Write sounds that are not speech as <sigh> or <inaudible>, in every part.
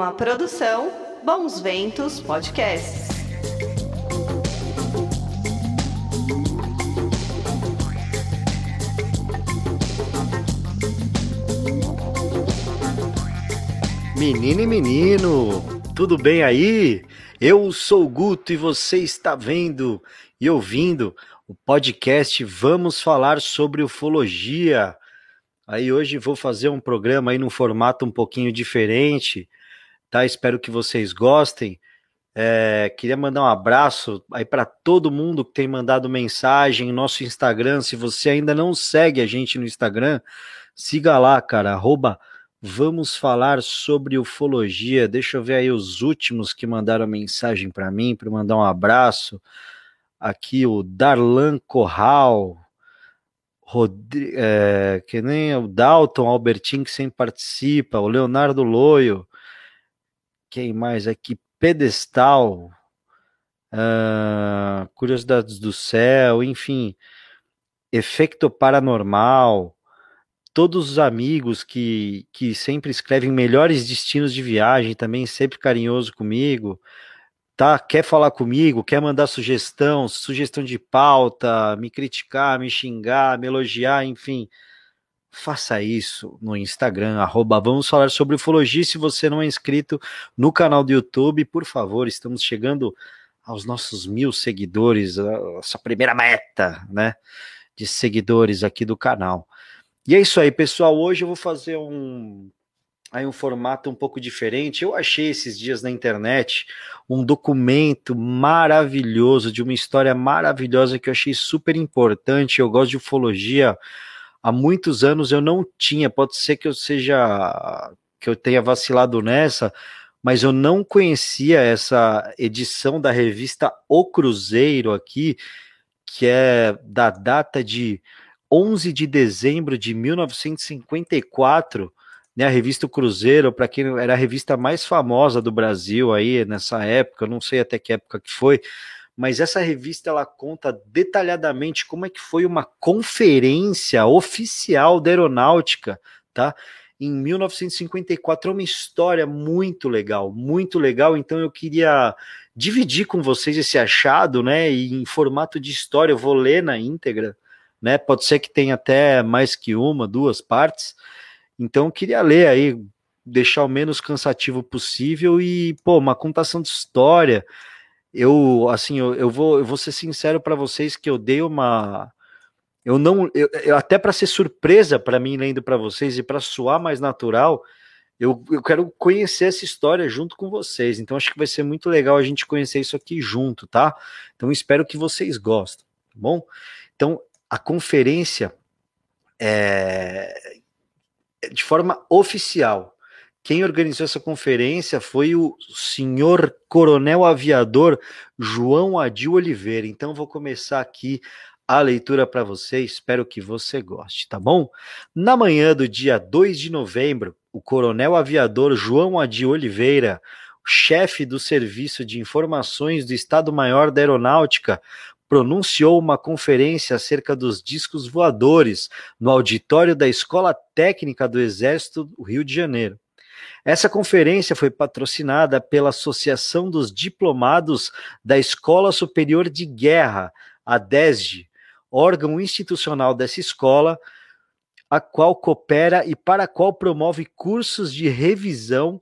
Uma produção Bons Ventos Podcasts. Menina e menino, tudo bem aí? Eu sou o Guto e você está vendo e ouvindo o podcast Vamos Falar sobre Ufologia. Aí hoje vou fazer um programa aí num formato um pouquinho diferente, tá? Espero que vocês gostem. É, queria mandar um abraço aí para todo mundo que tem mandado mensagem em nosso Instagram. Se você ainda não segue a gente no Instagram, siga lá, cara, arroba Vamos falar sobre ufologia. Deixa eu ver aí os últimos que mandaram mensagem para mim, para mandar um abraço. Aqui o Darlan Corral, é, que nem o Dalton Albertin, que sempre participa, o Leonardo Loio, quem mais aqui? Pedestal, uh, Curiosidades do Céu, enfim, Efeito Paranormal, todos os amigos que, que sempre escrevem melhores destinos de viagem, também sempre carinhoso comigo, tá? Quer falar comigo, quer mandar sugestão, sugestão de pauta, me criticar, me xingar, me elogiar, enfim, faça isso no Instagram, arroba vamos falar sobre ufologia. Se você não é inscrito no canal do YouTube, por favor, estamos chegando aos nossos mil seguidores, a nossa primeira meta, né, de seguidores aqui do canal. E é isso aí, pessoal. Hoje eu vou fazer um aí um formato um pouco diferente. Eu achei esses dias na internet um documento maravilhoso de uma história maravilhosa que eu achei super importante. Eu gosto de ufologia há muitos anos eu não tinha. Pode ser que eu seja que eu tenha vacilado nessa, mas eu não conhecia essa edição da revista O Cruzeiro aqui, que é da data de 11 de dezembro de 1954 né, a revista Cruzeiro, para quem era a revista mais famosa do Brasil aí nessa época, não sei até que época que foi, mas essa revista ela conta detalhadamente como é que foi uma conferência oficial da aeronáutica, tá? Em 1954 é uma história muito legal, muito legal. Então eu queria dividir com vocês esse achado, né? Em formato de história, eu vou ler na íntegra, né? Pode ser que tenha até mais que uma, duas partes então, queria ler aí, deixar o menos cansativo possível e, pô, uma contação de história. Eu, assim, eu, eu vou, eu vou ser sincero para vocês que eu dei uma. Eu não. Eu, eu até para ser surpresa para mim lendo para vocês e para soar mais natural, eu, eu quero conhecer essa história junto com vocês. Então, acho que vai ser muito legal a gente conhecer isso aqui junto, tá? Então, espero que vocês gostem, tá bom? Então, a conferência é, de forma oficial. Quem organizou essa conferência foi o senhor coronel aviador João Adil Oliveira. Então vou começar aqui a leitura para você, espero que você goste, tá bom? Na manhã do dia 2 de novembro, o coronel aviador João Adil Oliveira, chefe do Serviço de Informações do Estado-Maior da Aeronáutica, pronunciou uma conferência acerca dos discos voadores no auditório da Escola Técnica do Exército do Rio de Janeiro. Essa conferência foi patrocinada pela Associação dos Diplomados da Escola Superior de Guerra, a DESG, órgão institucional dessa escola, a qual coopera e para a qual promove cursos de revisão,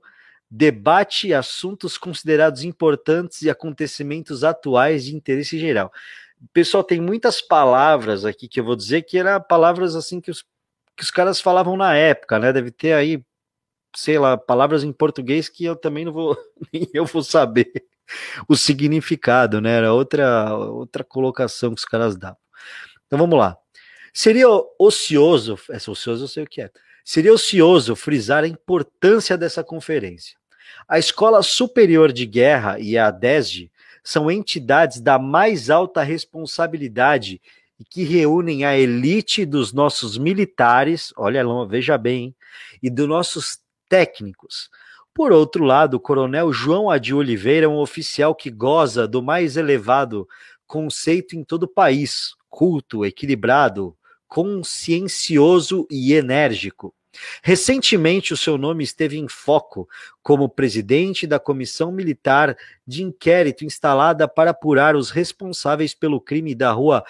debate assuntos considerados importantes e acontecimentos atuais de interesse geral. Pessoal, tem muitas palavras aqui que eu vou dizer que eram palavras assim que os, que os caras falavam na época, né? Deve ter aí, sei lá, palavras em português que eu também não vou, <laughs> nem eu vou saber o significado, né? Era outra, outra colocação que os caras davam. Então vamos lá. Seria ocioso, essa ocioso eu sei o que é. Seria ocioso frisar a importância dessa conferência. A Escola Superior de Guerra e a DESG são entidades da mais alta responsabilidade e que reúnem a elite dos nossos militares, olha, veja bem, e dos nossos técnicos. Por outro lado, o coronel João Adi Oliveira é um oficial que goza do mais elevado conceito em todo o país, culto, equilibrado, consciencioso e enérgico. Recentemente, o seu nome esteve em foco como presidente da comissão militar de inquérito instalada para apurar os responsáveis pelo crime da rua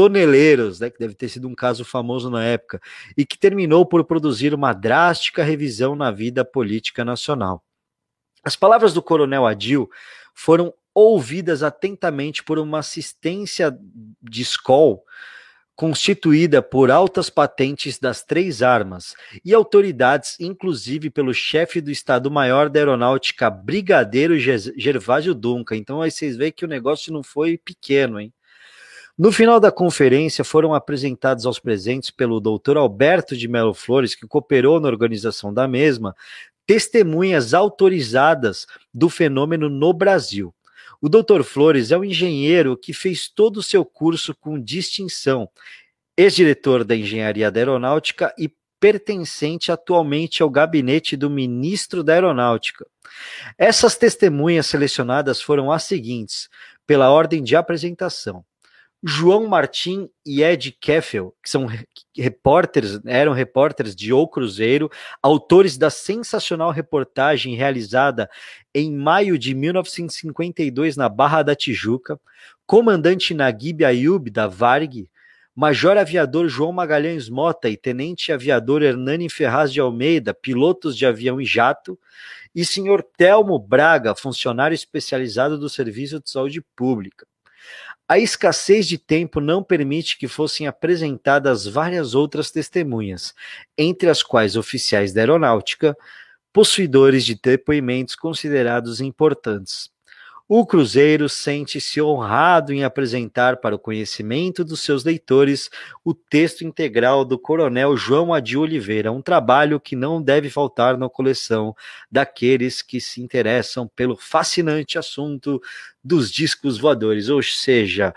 Toneleiros, né, que deve ter sido um caso famoso na época, e que terminou por produzir uma drástica revisão na vida política nacional. As palavras do coronel Adil foram ouvidas atentamente por uma assistência de escola constituída por altas patentes das três armas e autoridades, inclusive pelo chefe do Estado-Maior da Aeronáutica, Brigadeiro Gervásio Duncan. Então aí vocês veem que o negócio não foi pequeno, hein? No final da conferência, foram apresentados aos presentes pelo Dr. Alberto de Melo Flores, que cooperou na organização da mesma, testemunhas autorizadas do fenômeno no Brasil. O Dr. Flores é um engenheiro que fez todo o seu curso com distinção, ex-diretor da Engenharia Aeronáutica e pertencente atualmente ao gabinete do ministro da Aeronáutica. Essas testemunhas selecionadas foram as seguintes, pela ordem de apresentação. João Martim e Ed Keffel, que são repórteres, eram repórteres de O Cruzeiro, autores da sensacional reportagem realizada em maio de 1952 na Barra da Tijuca, comandante Naguib Ayub da Varg, Major Aviador João Magalhães Mota e Tenente Aviador Hernani Ferraz de Almeida, pilotos de avião e jato, e senhor Telmo Braga, funcionário especializado do Serviço de Saúde Pública. A escassez de tempo não permite que fossem apresentadas várias outras testemunhas, entre as quais oficiais da aeronáutica, possuidores de depoimentos considerados importantes. O Cruzeiro sente-se honrado em apresentar para o conhecimento dos seus leitores o texto integral do Coronel João Adi Oliveira, um trabalho que não deve faltar na coleção daqueles que se interessam pelo fascinante assunto dos discos voadores, ou seja,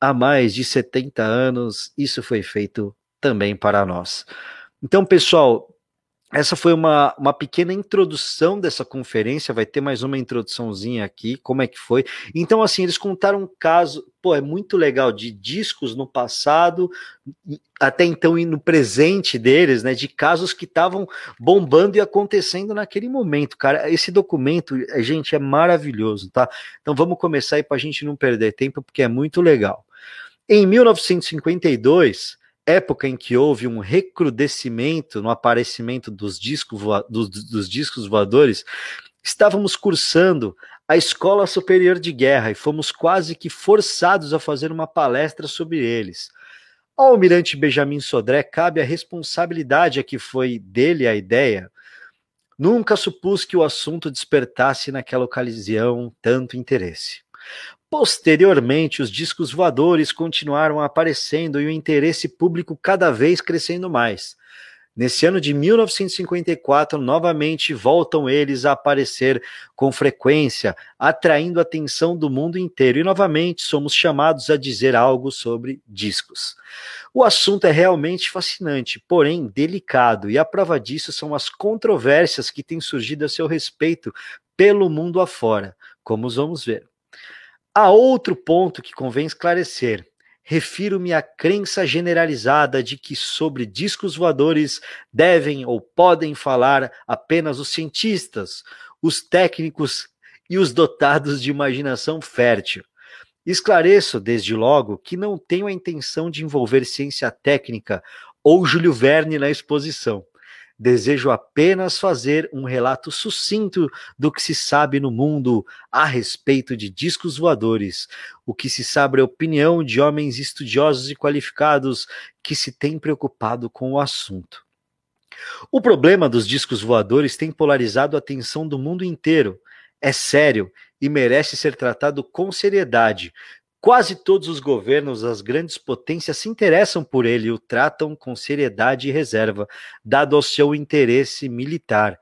há mais de 70 anos isso foi feito também para nós. Então, pessoal, essa foi uma, uma pequena introdução dessa conferência, vai ter mais uma introduçãozinha aqui, como é que foi. Então, assim, eles contaram um caso, pô, é muito legal, de discos no passado, até então e no presente deles, né, de casos que estavam bombando e acontecendo naquele momento, cara. Esse documento, gente, é maravilhoso, tá? Então vamos começar aí para a gente não perder tempo, porque é muito legal. Em 1952, época em que houve um recrudescimento no aparecimento dos discos, dos, dos discos voadores, estávamos cursando a Escola Superior de Guerra e fomos quase que forçados a fazer uma palestra sobre eles. Ao almirante Benjamin Sodré cabe a responsabilidade a que foi dele a ideia. Nunca supus que o assunto despertasse naquela ocasião tanto interesse. Posteriormente, os discos voadores continuaram aparecendo e o interesse público cada vez crescendo mais. Nesse ano de 1954, novamente voltam eles a aparecer com frequência, atraindo a atenção do mundo inteiro, e novamente somos chamados a dizer algo sobre discos. O assunto é realmente fascinante, porém delicado, e a prova disso são as controvérsias que têm surgido a seu respeito pelo mundo afora, como vamos ver. Há outro ponto que convém esclarecer. Refiro-me à crença generalizada de que sobre discos voadores devem ou podem falar apenas os cientistas, os técnicos e os dotados de imaginação fértil. Esclareço, desde logo, que não tenho a intenção de envolver ciência técnica ou Júlio Verne na exposição. Desejo apenas fazer um relato sucinto do que se sabe no mundo a respeito de discos voadores, o que se sabe é opinião de homens estudiosos e qualificados que se têm preocupado com o assunto. O problema dos discos voadores tem polarizado a atenção do mundo inteiro. É sério e merece ser tratado com seriedade, Quase todos os governos das grandes potências se interessam por ele e o tratam com seriedade e reserva, dado ao seu interesse militar.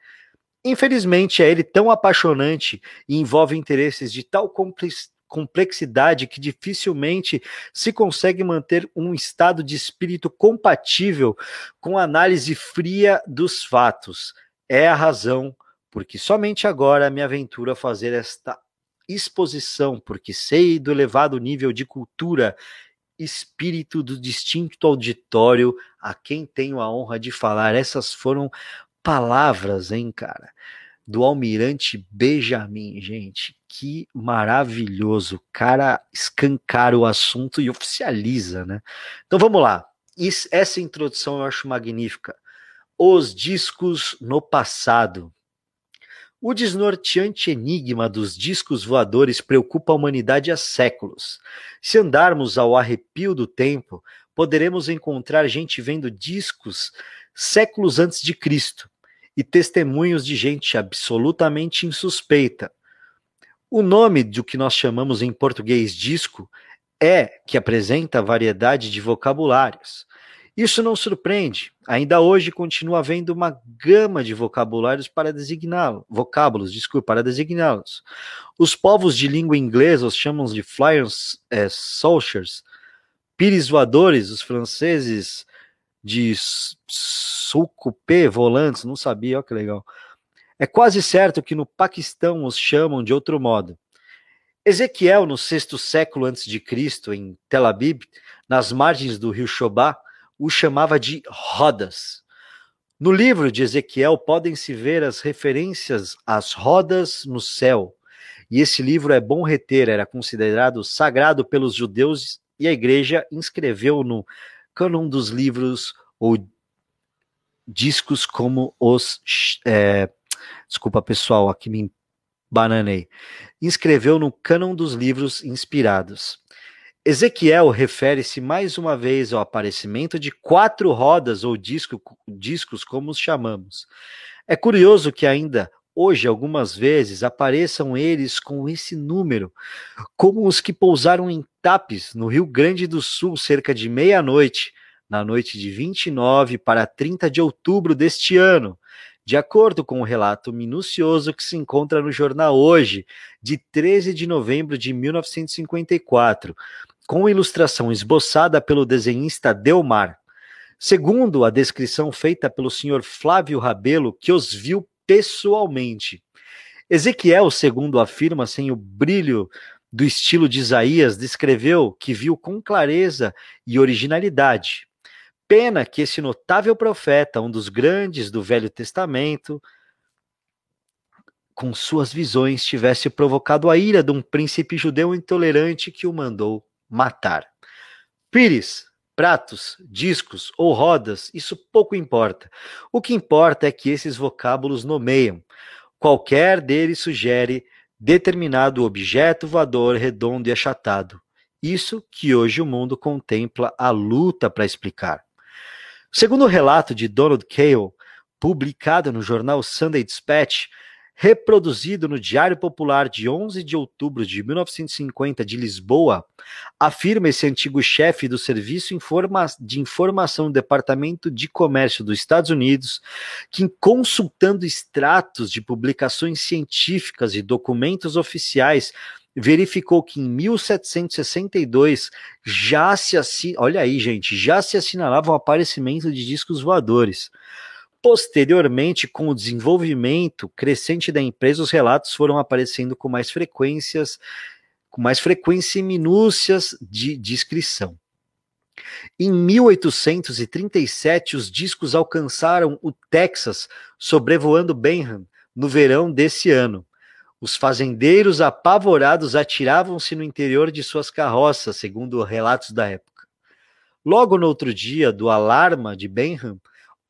Infelizmente, é ele tão apaixonante e envolve interesses de tal complexidade que dificilmente se consegue manter um estado de espírito compatível com a análise fria dos fatos. É a razão porque somente agora me aventuro a fazer esta exposição, porque sei do elevado nível de cultura espírito do distinto auditório a quem tenho a honra de falar. Essas foram palavras, hein, cara? Do almirante Benjamin, gente. Que maravilhoso. O cara escancara o assunto e oficializa, né? Então vamos lá. Isso, essa introdução eu acho magnífica. Os discos no passado. O desnorteante enigma dos discos voadores preocupa a humanidade há séculos. Se andarmos ao arrepio do tempo, poderemos encontrar gente vendo discos séculos antes de Cristo e testemunhos de gente absolutamente insuspeita. O nome do que nós chamamos em português disco é que apresenta variedade de vocabulários. Isso não surpreende. Ainda hoje continua havendo uma gama de vocabulários para designá-los, vocábulos, desculpa, para designá-los. Os povos de língua inglesa os chamam de flyers é, soldiers, pires voadores, os franceses de sucupê volantes, não sabia, olha que legal. É quase certo que no Paquistão os chamam de outro modo. Ezequiel, no sexto século antes de Cristo, em Tel Aviv, nas margens do rio Shobá, o chamava de rodas. No livro de Ezequiel podem-se ver as referências às rodas no céu. E esse livro é bom reter, era considerado sagrado pelos judeus e a igreja inscreveu no cânon dos livros ou discos como os. É, desculpa, pessoal, aqui me bananei. Inscreveu no cânon dos livros inspirados. Ezequiel refere-se mais uma vez ao aparecimento de quatro rodas ou disco, discos, como os chamamos. É curioso que ainda hoje, algumas vezes, apareçam eles com esse número, como os que pousaram em Tapes, no Rio Grande do Sul, cerca de meia-noite, na noite de 29 para 30 de outubro deste ano, de acordo com o relato minucioso que se encontra no jornal Hoje, de 13 de novembro de 1954, com ilustração esboçada pelo desenhista Delmar. Segundo a descrição feita pelo senhor Flávio Rabelo, que os viu pessoalmente. Ezequiel, segundo afirma, sem o brilho do estilo de Isaías, descreveu que viu com clareza e originalidade. Pena que esse notável profeta, um dos grandes do Velho Testamento, com suas visões tivesse provocado a ira de um príncipe judeu intolerante que o mandou matar. Pires, pratos, discos ou rodas, isso pouco importa. O que importa é que esses vocábulos nomeiam. Qualquer deles sugere determinado objeto voador redondo e achatado. Isso que hoje o mundo contempla a luta para explicar. Segundo o relato de Donald Cale, publicado no jornal Sunday Dispatch, reproduzido no Diário Popular de 11 de outubro de 1950 de Lisboa, afirma esse antigo chefe do Serviço de Informação do Departamento de Comércio dos Estados Unidos, que, consultando extratos de publicações científicas e documentos oficiais, verificou que em 1762 já se assin... olha aí, gente, já se assinalava o aparecimento de discos voadores. Posteriormente, com o desenvolvimento crescente da empresa, os relatos foram aparecendo com mais frequências, com mais frequência e minúcias de descrição. Em 1837, os discos alcançaram o Texas, sobrevoando Benham no verão desse ano. Os fazendeiros apavorados atiravam-se no interior de suas carroças, segundo relatos da época. Logo no outro dia do alarma de Benham,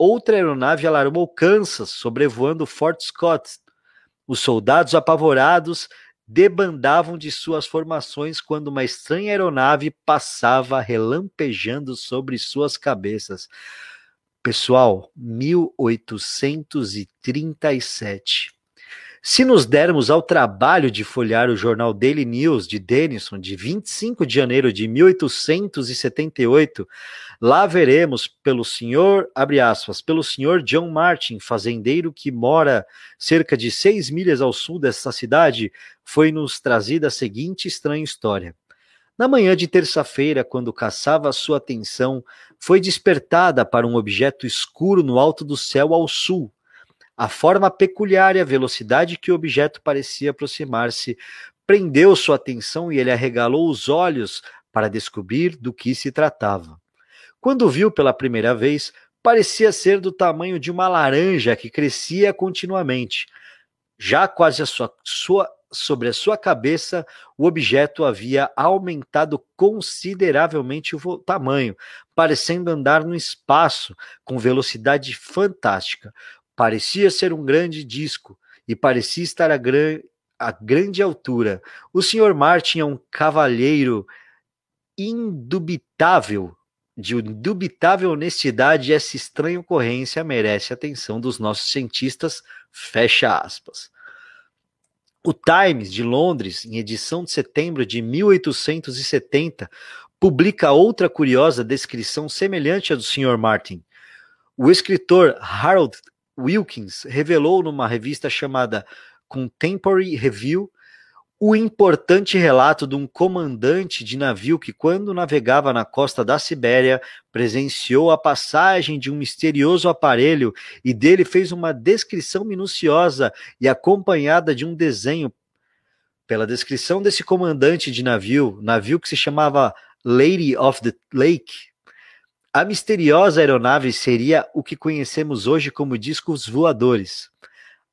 outra aeronave alarmou Kansas, sobrevoando Fort Scott. Os soldados apavorados debandavam de suas formações quando uma estranha aeronave passava relampejando sobre suas cabeças. Pessoal, 1837. Se nos dermos ao trabalho de folhear o jornal Daily News de Denison, de 25 de janeiro de 1878, lá veremos pelo senhor, abre aspas, pelo senhor John Martin, fazendeiro que mora cerca de seis milhas ao sul desta cidade, foi-nos trazida a seguinte estranha história. Na manhã de terça-feira, quando caçava sua atenção, foi despertada para um objeto escuro no alto do céu ao sul, a forma peculiar e a velocidade que o objeto parecia aproximar-se prendeu sua atenção e ele arregalou os olhos para descobrir do que se tratava. Quando viu pela primeira vez, parecia ser do tamanho de uma laranja que crescia continuamente. Já quase a sua, sua, sobre a sua cabeça, o objeto havia aumentado consideravelmente o tamanho, parecendo andar no espaço com velocidade fantástica. Parecia ser um grande disco e parecia estar a, gran a grande altura. O Sr. Martin é um cavalheiro indubitável de indubitável honestidade, essa estranha ocorrência merece a atenção dos nossos cientistas. Fecha aspas. O Times de Londres, em edição de setembro de 1870, publica outra curiosa descrição semelhante à do Sr. Martin. O escritor Harold Wilkins revelou numa revista chamada Contemporary Review o importante relato de um comandante de navio que, quando navegava na costa da Sibéria, presenciou a passagem de um misterioso aparelho e dele fez uma descrição minuciosa e acompanhada de um desenho. Pela descrição desse comandante de navio, navio que se chamava Lady of the Lake, a misteriosa aeronave seria o que conhecemos hoje como discos voadores.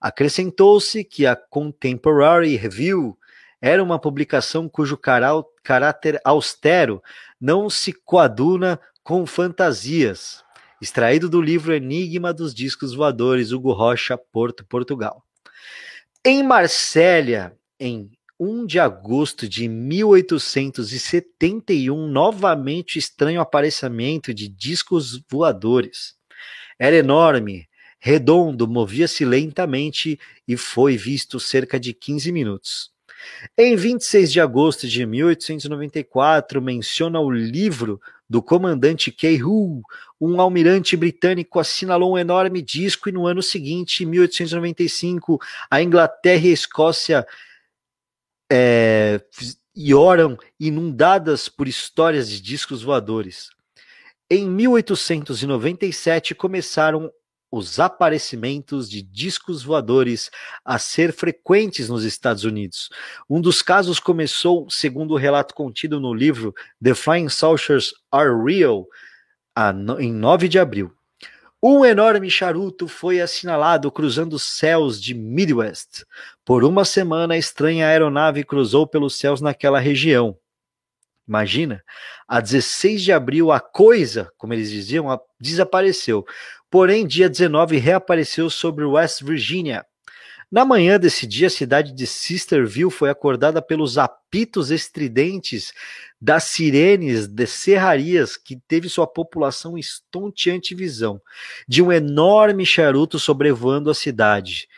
Acrescentou-se que a Contemporary Review era uma publicação cujo caráter austero não se coaduna com fantasias. Extraído do livro Enigma dos Discos Voadores, Hugo Rocha, Porto, Portugal. Em Marsella, em 1 de agosto de 1871, novamente estranho aparecimento de discos voadores. Era enorme, redondo, movia-se lentamente e foi visto cerca de 15 minutos. Em 26 de agosto de 1894, menciona o livro do comandante Cahill, um almirante britânico assinalou um enorme disco e no ano seguinte, 1895, a Inglaterra e a Escócia é, oram inundadas por histórias de discos voadores. Em 1897 começaram os aparecimentos de discos voadores a ser frequentes nos Estados Unidos. Um dos casos começou, segundo o relato contido no livro The Flying Saucers Are Real, em 9 de abril. Um enorme charuto foi assinalado cruzando os céus de Midwest. Por uma semana, a estranha aeronave cruzou pelos céus naquela região. Imagina, a 16 de abril a coisa, como eles diziam, desapareceu. Porém, dia 19 reapareceu sobre West Virginia. Na manhã desse dia, a cidade de Sisterville foi acordada pelos apitos estridentes das sirenes de serrarias que teve sua população estonteante visão de um enorme charuto sobrevoando a cidade.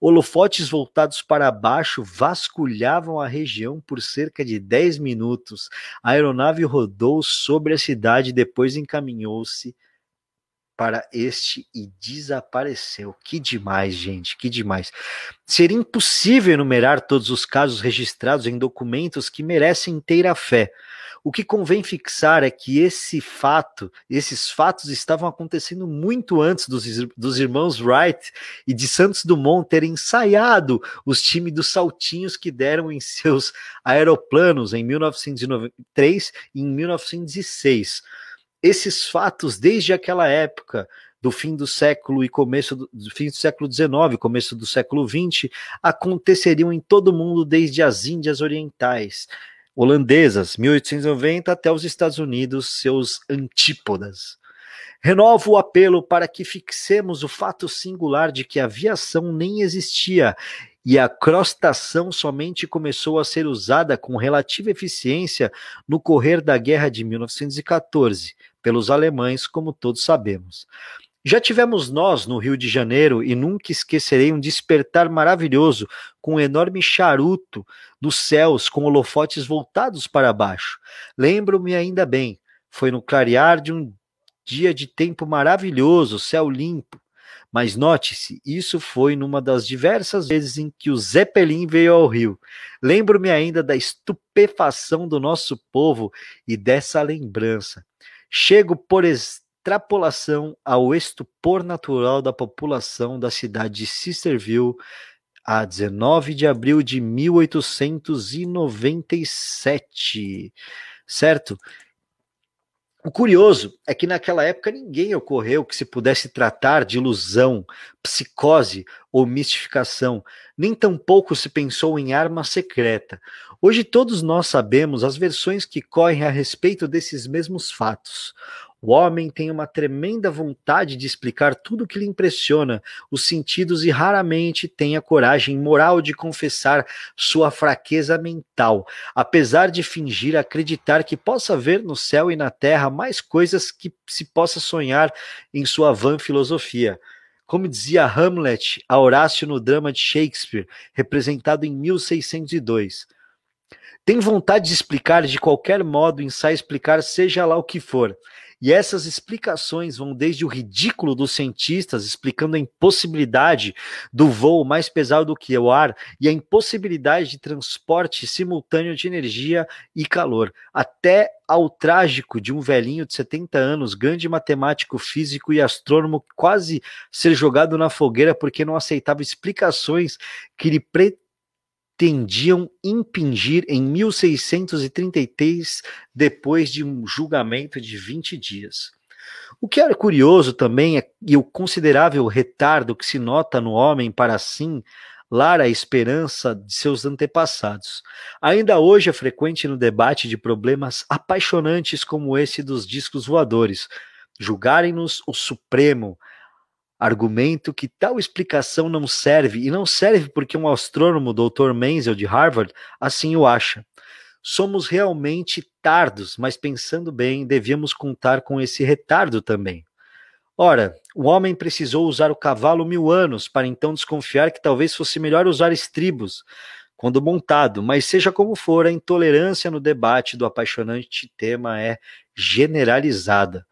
Holofotes voltados para baixo vasculhavam a região por cerca de 10 minutos. A aeronave rodou sobre a cidade e depois encaminhou-se para este e desapareceu. Que demais, gente, que demais. Seria impossível enumerar todos os casos registrados em documentos que merecem inteira fé. O que convém fixar é que esse fato, esses fatos estavam acontecendo muito antes dos, dos irmãos Wright e de Santos Dumont terem ensaiado os times dos saltinhos que deram em seus aeroplanos em 1903 e em 1906. Esses fatos, desde aquela época, do fim do século e começo do, fim do século XIX, começo do século XX, aconteceriam em todo o mundo desde as Índias Orientais holandesas, 1890, até os Estados Unidos, seus antípodas. Renovo o apelo para que fixemos o fato singular de que a aviação nem existia e a crostação somente começou a ser usada com relativa eficiência no correr da Guerra de 1914, pelos alemães, como todos sabemos. Já tivemos nós no Rio de Janeiro e nunca esquecerei um despertar maravilhoso com um enorme charuto nos céus com holofotes voltados para baixo. Lembro-me ainda bem, foi no clarear de um dia de tempo maravilhoso, céu limpo. Mas note-se, isso foi numa das diversas vezes em que o Zeppelin veio ao Rio. Lembro-me ainda da estupefação do nosso povo e dessa lembrança. Chego por extrapolação ao estupor natural da população da cidade de Sisterville a 19 de abril de 1897. certo? O curioso é que naquela época ninguém ocorreu que se pudesse tratar de ilusão, psicose ou mistificação, nem tampouco se pensou em arma secreta. Hoje todos nós sabemos as versões que correm a respeito desses mesmos fatos. O homem tem uma tremenda vontade de explicar tudo o que lhe impressiona os sentidos e raramente tem a coragem moral de confessar sua fraqueza mental, apesar de fingir acreditar que possa ver no céu e na terra mais coisas que se possa sonhar em sua vã filosofia. Como dizia Hamlet a Horácio no drama de Shakespeare, representado em 1602. Tem vontade de explicar de qualquer modo, ensaia explicar seja lá o que for. E essas explicações vão desde o ridículo dos cientistas explicando a impossibilidade do voo mais pesado do que o ar e a impossibilidade de transporte simultâneo de energia e calor, até ao trágico de um velhinho de 70 anos, grande matemático, físico e astrônomo, quase ser jogado na fogueira porque não aceitava explicações que lhe pretendiam impingir em 1633, depois de um julgamento de 20 dias. O que era curioso também é e o considerável retardo que se nota no homem para assim lar a esperança de seus antepassados. Ainda hoje é frequente no debate de problemas apaixonantes como esse dos discos voadores, julgarem-nos o supremo, argumento que tal explicação não serve, e não serve porque um astrônomo, Dr. Menzel, de Harvard, assim o acha. Somos realmente tardos, mas pensando bem, devíamos contar com esse retardo também. Ora, o homem precisou usar o cavalo mil anos para então desconfiar que talvez fosse melhor usar estribos quando montado, mas seja como for, a intolerância no debate do apaixonante tema é generalizada.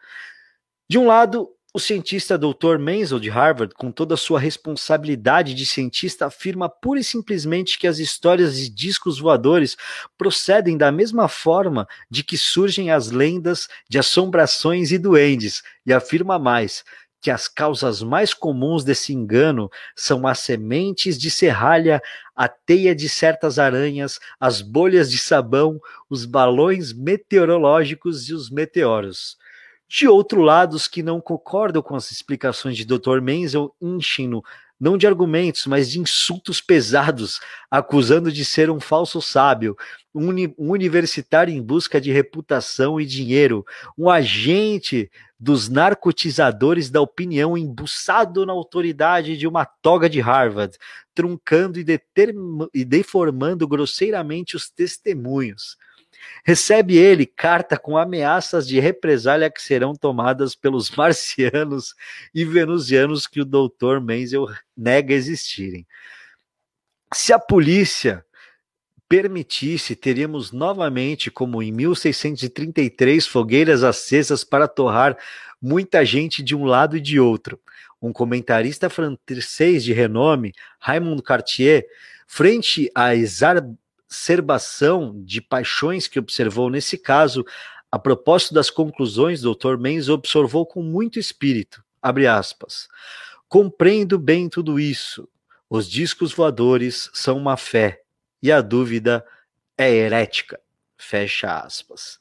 De um lado, o cientista Dr. Menzel de Harvard, com toda a sua responsabilidade de cientista, afirma pura e simplesmente que as histórias de discos voadores procedem da mesma forma de que surgem as lendas de assombrações e duendes, e afirma mais que as causas mais comuns desse engano são as sementes de serralha, a teia de certas aranhas, as bolhas de sabão, os balões meteorológicos e os meteoros. De outro lado, os que não concordam com as explicações de Dr. Menzel enchem-no não de argumentos, mas de insultos pesados, acusando de ser um falso sábio, um, um, universitário em busca de reputação e dinheiro, um agente dos narcotizadores da opinião embuçado na autoridade de uma toga de Harvard, truncando e, e deformando grosseiramente os testemunhos. Recebe ele carta com ameaças de represália que serão tomadas pelos <laughs> marcianos e venusianos que o doutor Menzel nega existirem. Se a polícia permitisse, teríamos novamente, como em 1633, fogueiras acesas para torrar muita gente de um lado e de outro. Um comentarista francês de renome, Raymond Cartier, frente a exacerbação de paixões que observou nesse caso, a propósito das conclusões, Dr. Menz observou com muito espírito, abre aspas, compreendo bem tudo isso, os discos voadores são uma fé, e a dúvida é herética, fecha aspas.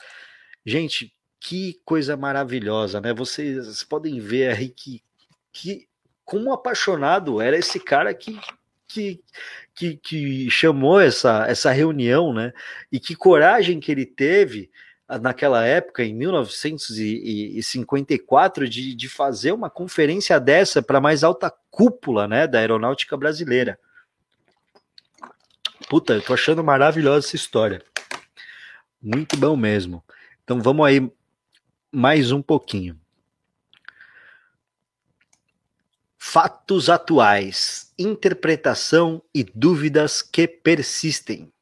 Gente, que coisa maravilhosa, né? Vocês podem ver aí que, que como apaixonado era esse cara que que, que, que chamou essa, essa reunião, né? E que coragem que ele teve ah, naquela época, em 1954, de, de fazer uma conferência dessa para a mais alta cúpula né, da aeronáutica brasileira. Puta, eu tô achando maravilhosa essa história. Muito bom mesmo. Então vamos aí mais um pouquinho. Fatos atuais, interpretação e dúvidas que persistem.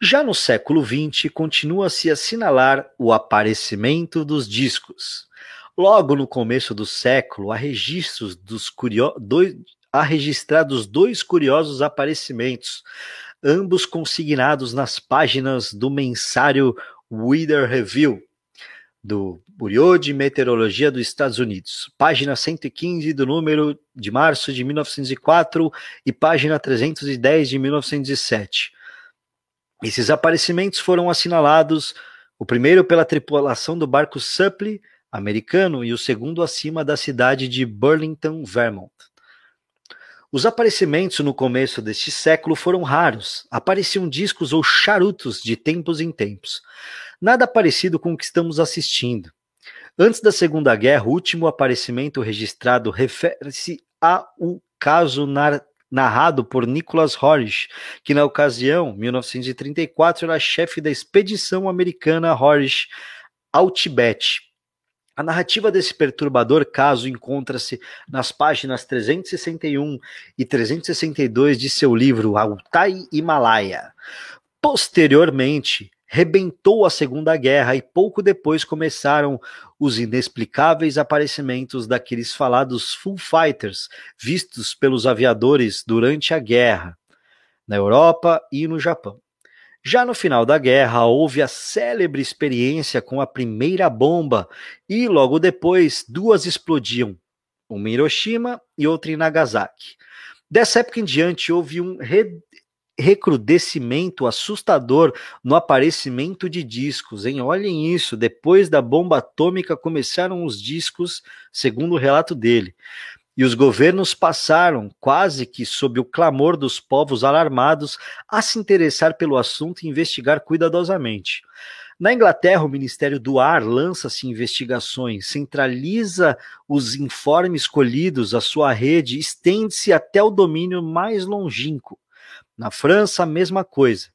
Já no século XX, continua-se a assinalar o aparecimento dos discos. Logo no começo do século, há registros dos curio... dois... há registrados dois curiosos aparecimentos, ambos consignados nas páginas do mensário Weather Review, do Bureau de Meteorologia dos Estados Unidos, página 115 do número de março de 1904 e página 310 de 1907. Esses aparecimentos foram assinalados O primeiro pela tripulação do barco Supply americano e o segundo acima da cidade de Burlington, Vermont. Os aparecimentos no começo deste século foram raros. Apareciam discos ou charutos de tempos em tempos. Nada parecido com o que estamos assistindo. Antes da Segunda Guerra, o último aparecimento registrado refere-se a um caso narrado por Nicholas Horrish, que na ocasião, 1934, era chefe da expedição americana Horrish ao Tibete. A narrativa desse perturbador caso encontra-se nas páginas 361 e 362 de seu livro Altai Himalaia. Posteriormente, rebentou a Segunda Guerra e pouco depois começaram os inexplicáveis aparecimentos daqueles falados full fighters vistos pelos aviadores durante a guerra, na Europa e no Japão. Já no final da guerra, houve a célebre experiência com a primeira bomba e logo depois duas explodiam, uma em Hiroshima e outra em Nagasaki. Dessa época em diante, houve um recrudescimento assustador no aparecimento de discos, hein? Olhem isso, depois da bomba atômica começaram os discos, segundo o relato dele. E os governos passaram, quase que sob o clamor dos povos alarmados, a se interessar pelo assunto e investigar cuidadosamente. Na Inglaterra, o Ministério do Ar lança-se investigações, centraliza os informes colhidos, a sua rede estende-se até o domínio mais longínquo. Na França, a mesma coisa.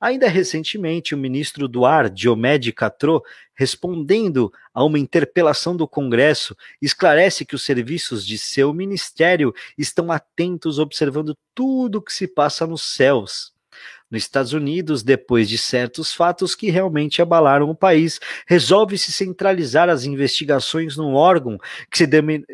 Ainda recentemente, o ministro do Ar, Diomed Catrot, respondendo a uma interpelação do Congresso, esclarece que os serviços de seu ministério estão atentos observando tudo o que se passa nos céus. Nos Estados Unidos, depois de certos fatos que realmente abalaram o país, resolve-se centralizar as investigações num órgão que se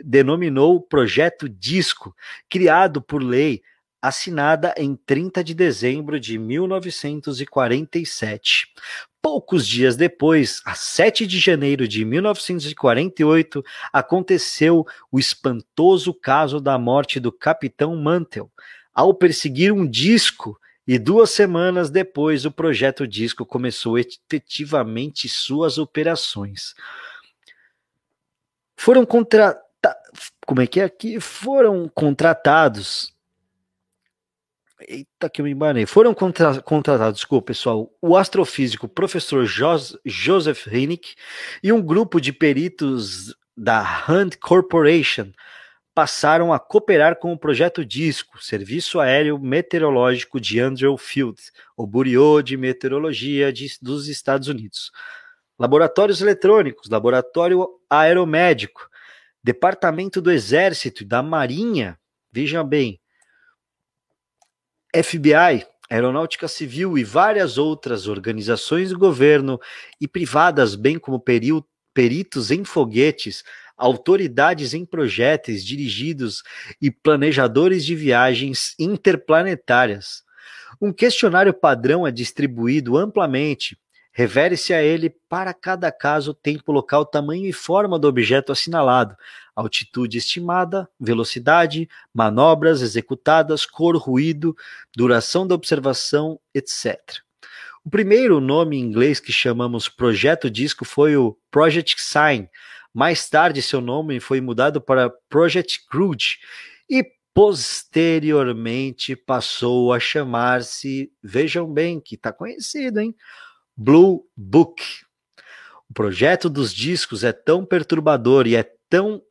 denominou Projeto Disco, criado por lei assinada em 30 de dezembro de 1947. Poucos dias depois, a 7 de janeiro de 1948, aconteceu o espantoso caso da morte do capitão Mantel, ao perseguir um disco e duas semanas depois, o projeto Disco começou efetivamente suas operações. Foram contratados. Como é que é aqui? Foram contratados Eita, que eu me embanei. Foram contra contratados, desculpa, pessoal, o astrofísico professor Jos Joseph Hinnick e um grupo de peritos da Hunt Corporation passaram a cooperar com o projeto DISCO, Serviço Aéreo Meteorológico de Andrew Field, o Bureau de Meteorologia de, dos Estados Unidos. Laboratórios eletrônicos, laboratório aeromédico, Departamento do Exército e da Marinha, vejam bem, FBI, Aeronáutica Civil e várias outras organizações do governo e privadas, bem como peritos em foguetes, autoridades em projéteis dirigidos e planejadores de viagens interplanetárias. Um questionário padrão é distribuído amplamente Revere-se a ele para cada caso tempo, local, tamanho e forma do objeto assinalado, altitude estimada, velocidade, manobras executadas, cor, ruído, duração da observação, etc. O primeiro nome em inglês que chamamos projeto disco foi o Project Sign. Mais tarde, seu nome foi mudado para Project Crude e posteriormente passou a chamar-se, vejam bem que está conhecido, hein? Blue Book. O projeto dos discos é tão perturbador e é tão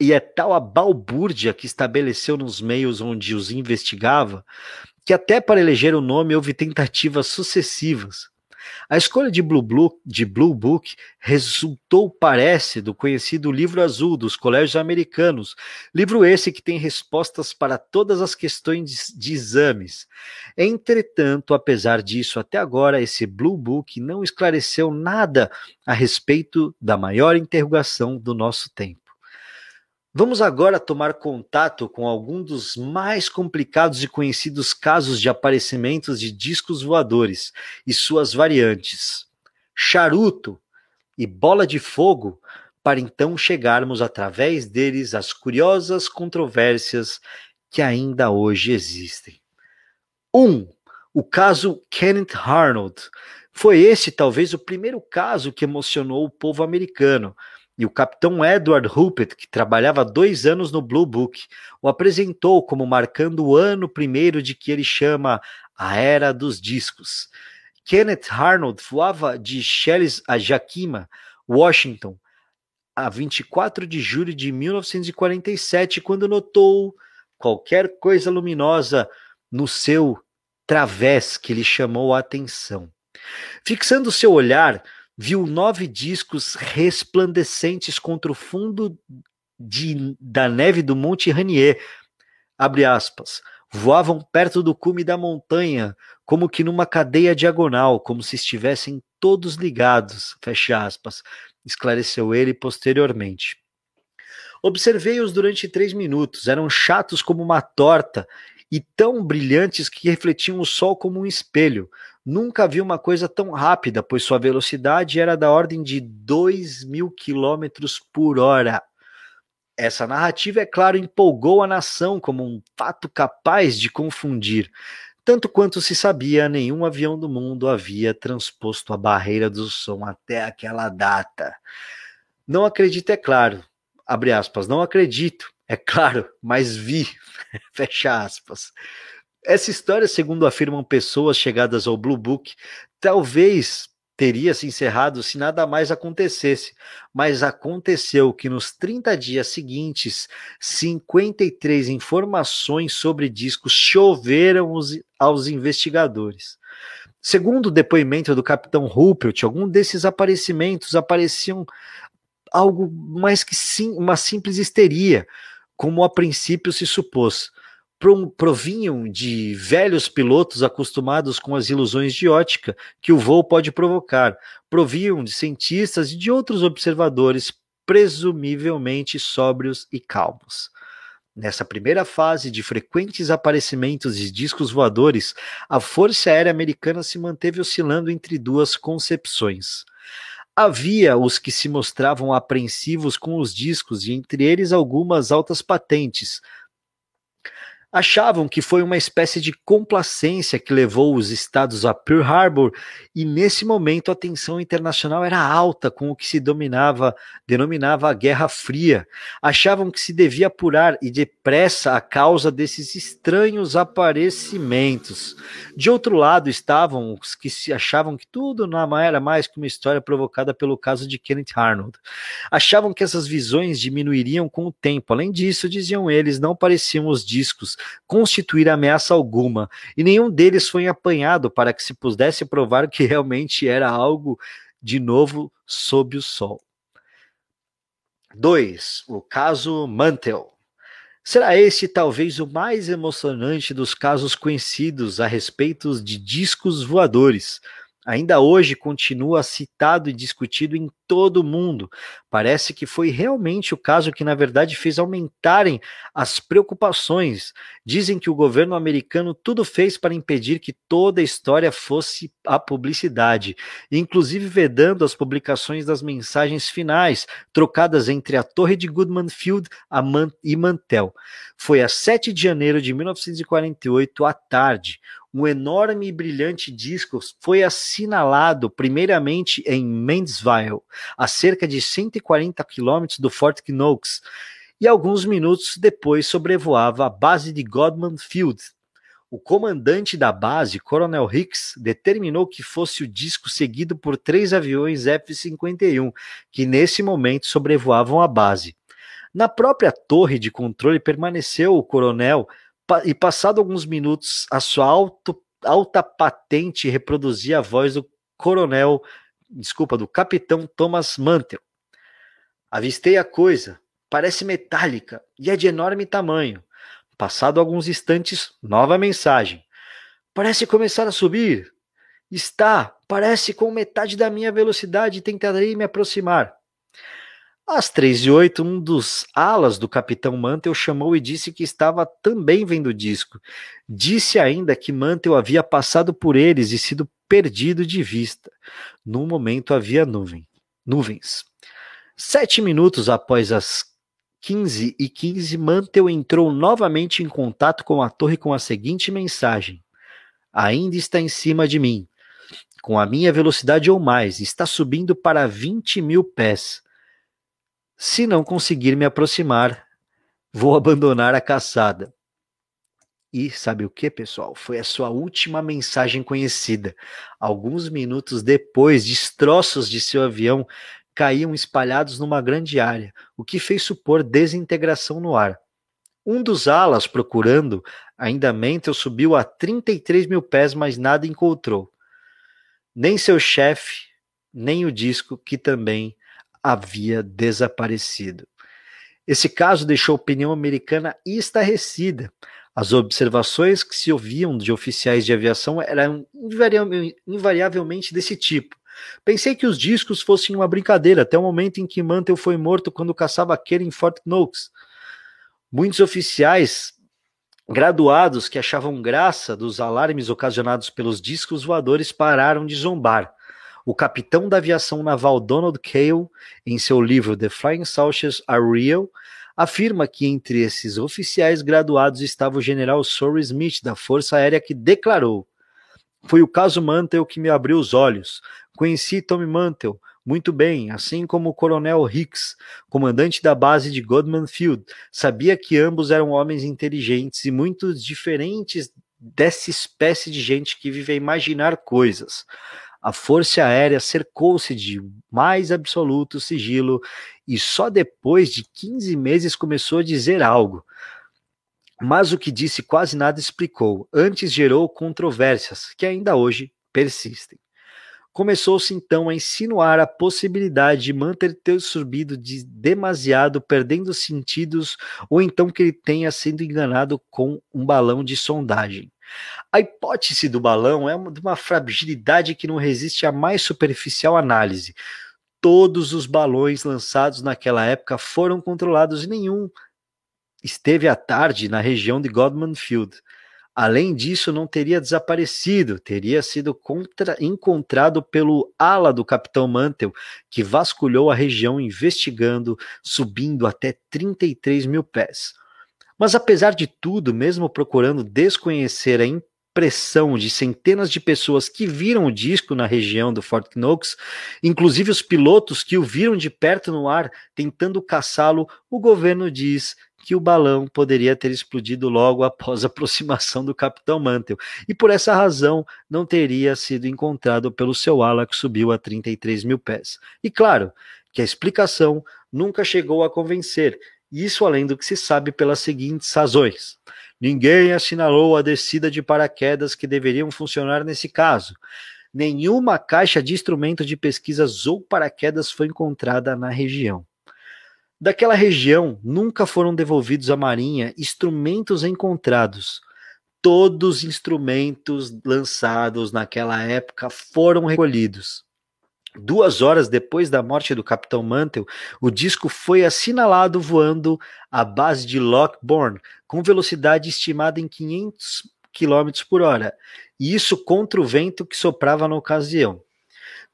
e é tal a balbúrdia que estabeleceu nos meios onde os investigava, que até para eleger o nome houve tentativas sucessivas. A escolha de Blue, Blue, de Blue Book resultou, parece, do conhecido Livro Azul dos colégios americanos, livro esse que tem respostas para todas as questões de, de exames. Entretanto, apesar disso, até agora esse Blue Book não esclareceu nada a respeito da maior interrogação do nosso tempo. Vamos agora tomar contato com algum dos mais complicados e conhecidos casos de aparecimentos de discos voadores e suas variantes, charuto e bola de fogo, para então chegarmos através deles às curiosas controvérsias que ainda hoje existem. 1. Um, O caso Kenneth Arnold. Foi esse talvez o primeiro caso que emocionou o povo americano. E o capitão Edward Ruppert, que trabalhava dois anos no Blue Book, o apresentou como marcando o ano primeiro de que ele chama a Era dos Discos. Kenneth Arnold voava de Shells a Yakima, Washington, a 24 de julho de 1947, quando notou qualquer coisa luminosa no seu través que lhe chamou a atenção. Fixando seu olhar, viu nove discos resplandecentes contra o fundo de, da neve do Monte Ranier. Abre aspas. Voavam perto do cume da montanha, como que numa cadeia diagonal, como se estivessem todos ligados. Fecha aspas. Esclareceu ele posteriormente. Observei-os durante três minutos. Eram chatos como uma torta e tão brilhantes que refletiam o sol como um espelho. Nunca vi uma coisa tão rápida, pois sua velocidade era da ordem de 2 mil quilômetros por hora. Essa narrativa, é claro, empolgou a nação como um fato capaz de confundir. Tanto quanto se sabia, nenhum avião do mundo havia transposto a barreira do som até aquela data. Não acredito, é claro. Abre aspas, não acredito, é claro, mas vi. <laughs> Fecha aspas. Essa história, segundo afirmam pessoas chegadas ao Blue Book, talvez teria se encerrado se nada mais acontecesse, mas aconteceu que nos 30 dias seguintes, 53 informações sobre discos choveram os, aos investigadores. Segundo o depoimento do capitão Ruppelt, algum desses aparecimentos apareciam algo mais que sim, uma simples histeria, como a princípio se supôs provinham de velhos pilotos acostumados com as ilusões de ótica que o voo pode provocar, provinham de cientistas e de outros observadores presumivelmente sóbrios e calmos. Nessa primeira fase de frequentes aparecimentos de discos voadores, a Força Aérea Americana se manteve oscilando entre duas concepções. Havia os que se mostravam apreensivos com os discos, e entre eles algumas altas patentes, achavam que foi uma espécie de complacência que levou os estados a Pearl Harbor e nesse momento a tensão internacional era alta com o que se dominava, denominava a Guerra Fria. Achavam que se devia apurar e depressa a causa desses estranhos aparecimentos. De outro lado estavam os que se achavam que tudo não era mais que uma história provocada pelo caso de Kenneth Arnold. Achavam que essas visões diminuiriam com o tempo. Além disso, diziam eles, não pareciam os discos constituir ameaça alguma, e nenhum deles foi apanhado para que se pudesse provar que realmente era algo de novo sob o sol. 2. O caso Mantel. Será esse talvez o mais emocionante dos casos conhecidos a respeito de discos voadores, ainda hoje continua citado e discutido em todo o mundo. Parece que foi realmente o caso que, na verdade, fez aumentarem as preocupações. Dizem que o governo americano tudo fez para impedir que toda a história fosse a publicidade, inclusive vedando as publicações das mensagens finais, trocadas entre a Torre de Goodman Field e Mantel. Foi a 7 de janeiro de 1948, à tarde um enorme e brilhante disco foi assinalado primeiramente em Mendesville, a cerca de 140 quilômetros do Fort Knox, e alguns minutos depois sobrevoava a base de Godman Field. O comandante da base, Coronel Hicks, determinou que fosse o disco seguido por três aviões F-51, que nesse momento sobrevoavam a base. Na própria torre de controle permaneceu o coronel e passado alguns minutos, a sua alto, alta patente reproduzia a voz do coronel, desculpa, do capitão Thomas Mantel. Avistei a coisa, parece metálica e é de enorme tamanho. Passado alguns instantes, nova mensagem. Parece começar a subir. Está, parece com metade da minha velocidade e tentarei me aproximar. Às três e oito, um dos alas do Capitão Mantel chamou e disse que estava também vendo o disco. Disse ainda que Mantel havia passado por eles e sido perdido de vista. No momento havia nuvem, nuvens. Sete minutos após as 15 e 15, Mantel entrou novamente em contato com a torre com a seguinte mensagem. ainda está em cima de mim. Com a minha velocidade ou mais, está subindo para 20 mil pés. Se não conseguir me aproximar, vou abandonar a caçada. E sabe o que, pessoal? Foi a sua última mensagem conhecida. Alguns minutos depois, destroços de seu avião caíam espalhados numa grande área, o que fez supor desintegração no ar. Um dos alas, procurando, ainda Mentel subiu a 33 mil pés, mas nada encontrou. Nem seu chefe, nem o disco, que também havia desaparecido. Esse caso deixou a opinião americana estarrecida. As observações que se ouviam de oficiais de aviação eram invariavelmente desse tipo. Pensei que os discos fossem uma brincadeira, até o momento em que Mantel foi morto quando caçava aquele em Fort Knox. Muitos oficiais graduados que achavam graça dos alarmes ocasionados pelos discos voadores pararam de zombar. O capitão da aviação naval Donald Cale, em seu livro The Flying Saucers Are Real, afirma que entre esses oficiais graduados estava o general Sorry Smith, da Força Aérea, que declarou: Foi o caso Mantel que me abriu os olhos. Conheci Tommy Mantel muito bem, assim como o coronel Hicks, comandante da base de Godman Field. Sabia que ambos eram homens inteligentes e muito diferentes dessa espécie de gente que vive a imaginar coisas. A Força Aérea cercou-se de mais absoluto sigilo e só depois de 15 meses começou a dizer algo. Mas o que disse quase nada explicou. Antes gerou controvérsias que ainda hoje persistem. Começou-se então a insinuar a possibilidade de manter ter subido de demasiado, perdendo sentidos, ou então que ele tenha sido enganado com um balão de sondagem. A hipótese do balão é de uma fragilidade que não resiste à mais superficial análise. Todos os balões lançados naquela época foram controlados e nenhum esteve à tarde na região de Godman Field. Além disso, não teria desaparecido, teria sido contra, encontrado pelo ala do capitão Mantel, que vasculhou a região investigando, subindo até 33 mil pés. Mas apesar de tudo, mesmo procurando desconhecer a impressão de centenas de pessoas que viram o disco na região do Fort Knox, inclusive os pilotos que o viram de perto no ar tentando caçá-lo, o governo diz que o balão poderia ter explodido logo após a <laughs> aproximação do Capitão Mantel, e por essa razão não teria sido encontrado pelo seu ala que subiu a 33 mil pés. E claro que a explicação nunca chegou a convencer, isso além do que se sabe pelas seguintes razões. Ninguém assinalou a descida de paraquedas que deveriam funcionar nesse caso. Nenhuma caixa de instrumento de pesquisas ou paraquedas foi encontrada na região. Daquela região nunca foram devolvidos à Marinha instrumentos encontrados. Todos os instrumentos lançados naquela época foram recolhidos. Duas horas depois da morte do Capitão Mantel, o disco foi assinalado voando à base de Lockbourne, com velocidade estimada em 500 km por hora, e isso contra o vento que soprava na ocasião.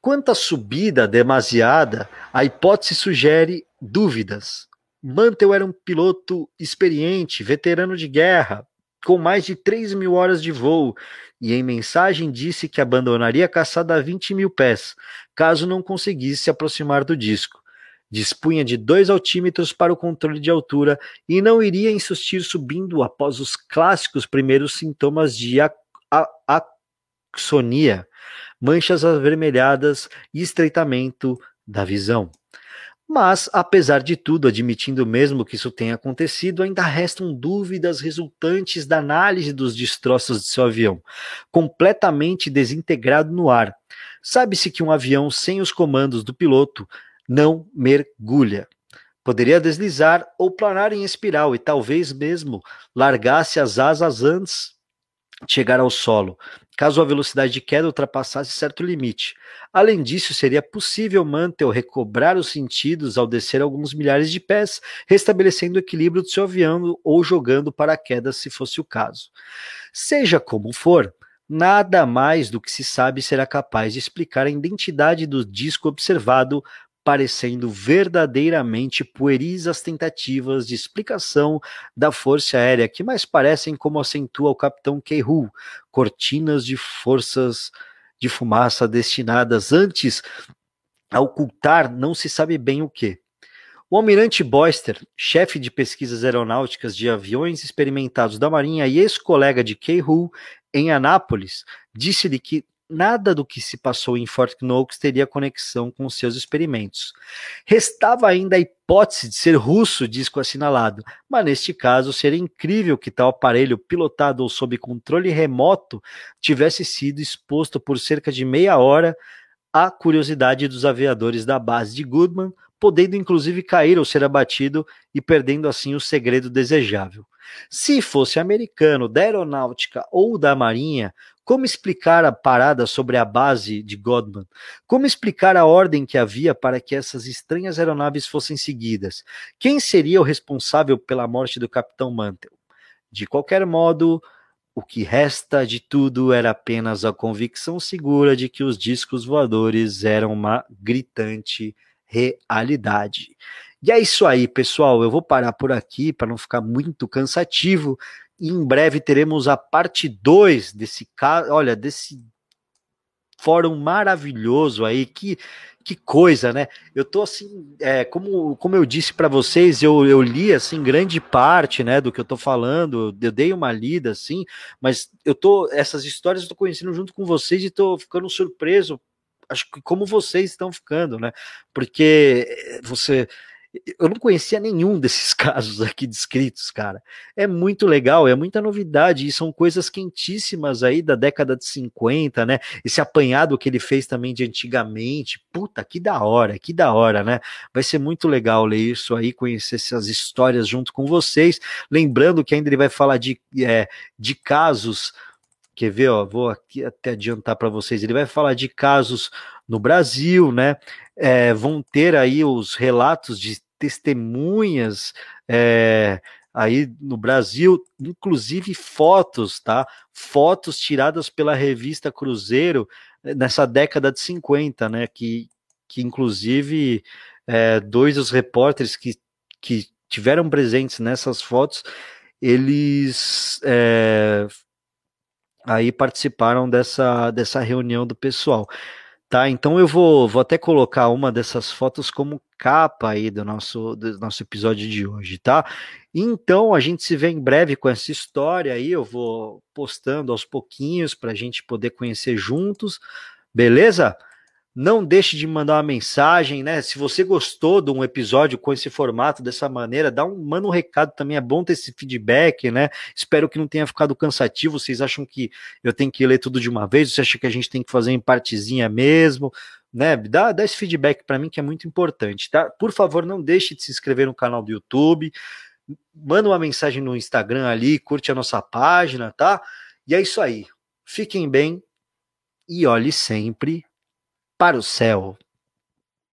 Quanto à subida demasiada, a hipótese sugere dúvidas. Mantel era um piloto experiente, veterano de guerra, com mais de 3 mil horas de voo, e em mensagem disse que abandonaria a caçada a 20 mil pés, caso não conseguisse se aproximar do disco. Dispunha de dois altímetros para o controle de altura e não iria insistir subindo após os clássicos primeiros sintomas de axonia, manchas avermelhadas e estreitamento da visão. Mas, apesar de tudo, admitindo mesmo que isso tenha acontecido, ainda restam dúvidas resultantes da análise dos destroços de seu avião, completamente desintegrado no ar. Sabe-se que um avião sem os comandos do piloto não mergulha. Poderia deslizar ou planar em espiral e talvez mesmo largasse as asas antes de chegar ao solo, caso a velocidade de queda ultrapassasse certo limite. Além disso, seria possível Mantel recobrar os sentidos ao descer alguns milhares de pés, restabelecendo o equilíbrio do seu avião ou jogando paraquedas se fosse o caso. Seja como for, nada mais do que se sabe será capaz de explicar a identidade do disco observado parecendo verdadeiramente pueris as tentativas de explicação da força aérea, que mais parecem como acentua o capitão Keihu, cortinas de forças de fumaça destinadas antes a ocultar não se sabe bem o que. O almirante Boyster, chefe de pesquisas aeronáuticas de aviões experimentados da Marinha e ex-colega de Keihu em Anápolis, disse-lhe que nada do que se passou em Fort Knox teria conexão com seus experimentos. Restava ainda a hipótese de ser russo, disco assinalado, mas neste caso seria incrível que tal aparelho pilotado ou sob controle remoto tivesse sido exposto por cerca de meia hora à curiosidade dos aviadores da base de Goodman, podendo inclusive cair ou ser abatido e perdendo assim o segredo desejável. Se fosse americano, da aeronáutica ou da marinha, como explicar a parada sobre a base de Godman? Como explicar a ordem que havia para que essas estranhas aeronaves fossem seguidas? Quem seria o responsável pela morte do capitão Mantel? De qualquer modo, o que resta de tudo era apenas a convicção segura de que os discos voadores eram uma gritante realidade. E é isso aí, pessoal. Eu vou parar por aqui para não ficar muito cansativo e em breve teremos a parte 2 desse caso, olha, desse fórum maravilhoso aí, que, que coisa, né? Eu tô assim, é, como, como eu disse para vocês, eu, eu li assim grande parte, né, do que eu tô falando, eu dei uma lida assim, mas eu tô essas histórias eu tô conhecendo junto com vocês e tô ficando surpreso, acho que como vocês estão ficando, né? Porque você eu não conhecia nenhum desses <laughs> casos aqui descritos, cara. É muito legal, é muita novidade, e são coisas quentíssimas aí da década de 50, né? Esse apanhado que ele fez também de antigamente. Puta, que da hora, que da hora, né? Vai ser muito legal ler isso aí, conhecer essas histórias junto com vocês. Lembrando que ainda ele vai falar de, é, de casos. Quer ver, ó, vou aqui até adiantar para vocês. Ele vai falar de casos no Brasil, né? É, vão ter aí os relatos de testemunhas é, aí no Brasil, inclusive fotos, tá? Fotos tiradas pela revista Cruzeiro eh, nessa década de 50, né? Que, que inclusive é, dois dos repórteres que, que tiveram presentes nessas fotos, eles é, aí participaram dessa, dessa reunião do pessoal. Tá, então eu vou, vou até colocar uma dessas fotos como capa aí do nosso, do nosso episódio de hoje, tá? Então a gente se vê em breve com essa história aí, eu vou postando aos pouquinhos para a gente poder conhecer juntos, beleza? Não deixe de mandar uma mensagem, né? Se você gostou de um episódio com esse formato, dessa maneira, dá um, manda um recado também. É bom ter esse feedback, né? Espero que não tenha ficado cansativo. Vocês acham que eu tenho que ler tudo de uma vez? Você acha que a gente tem que fazer em partezinha mesmo? Né? Dá, dá esse feedback para mim que é muito importante, tá? Por favor, não deixe de se inscrever no canal do YouTube. Manda uma mensagem no Instagram ali, curte a nossa página, tá? E é isso aí. Fiquem bem e olhe sempre para o céu.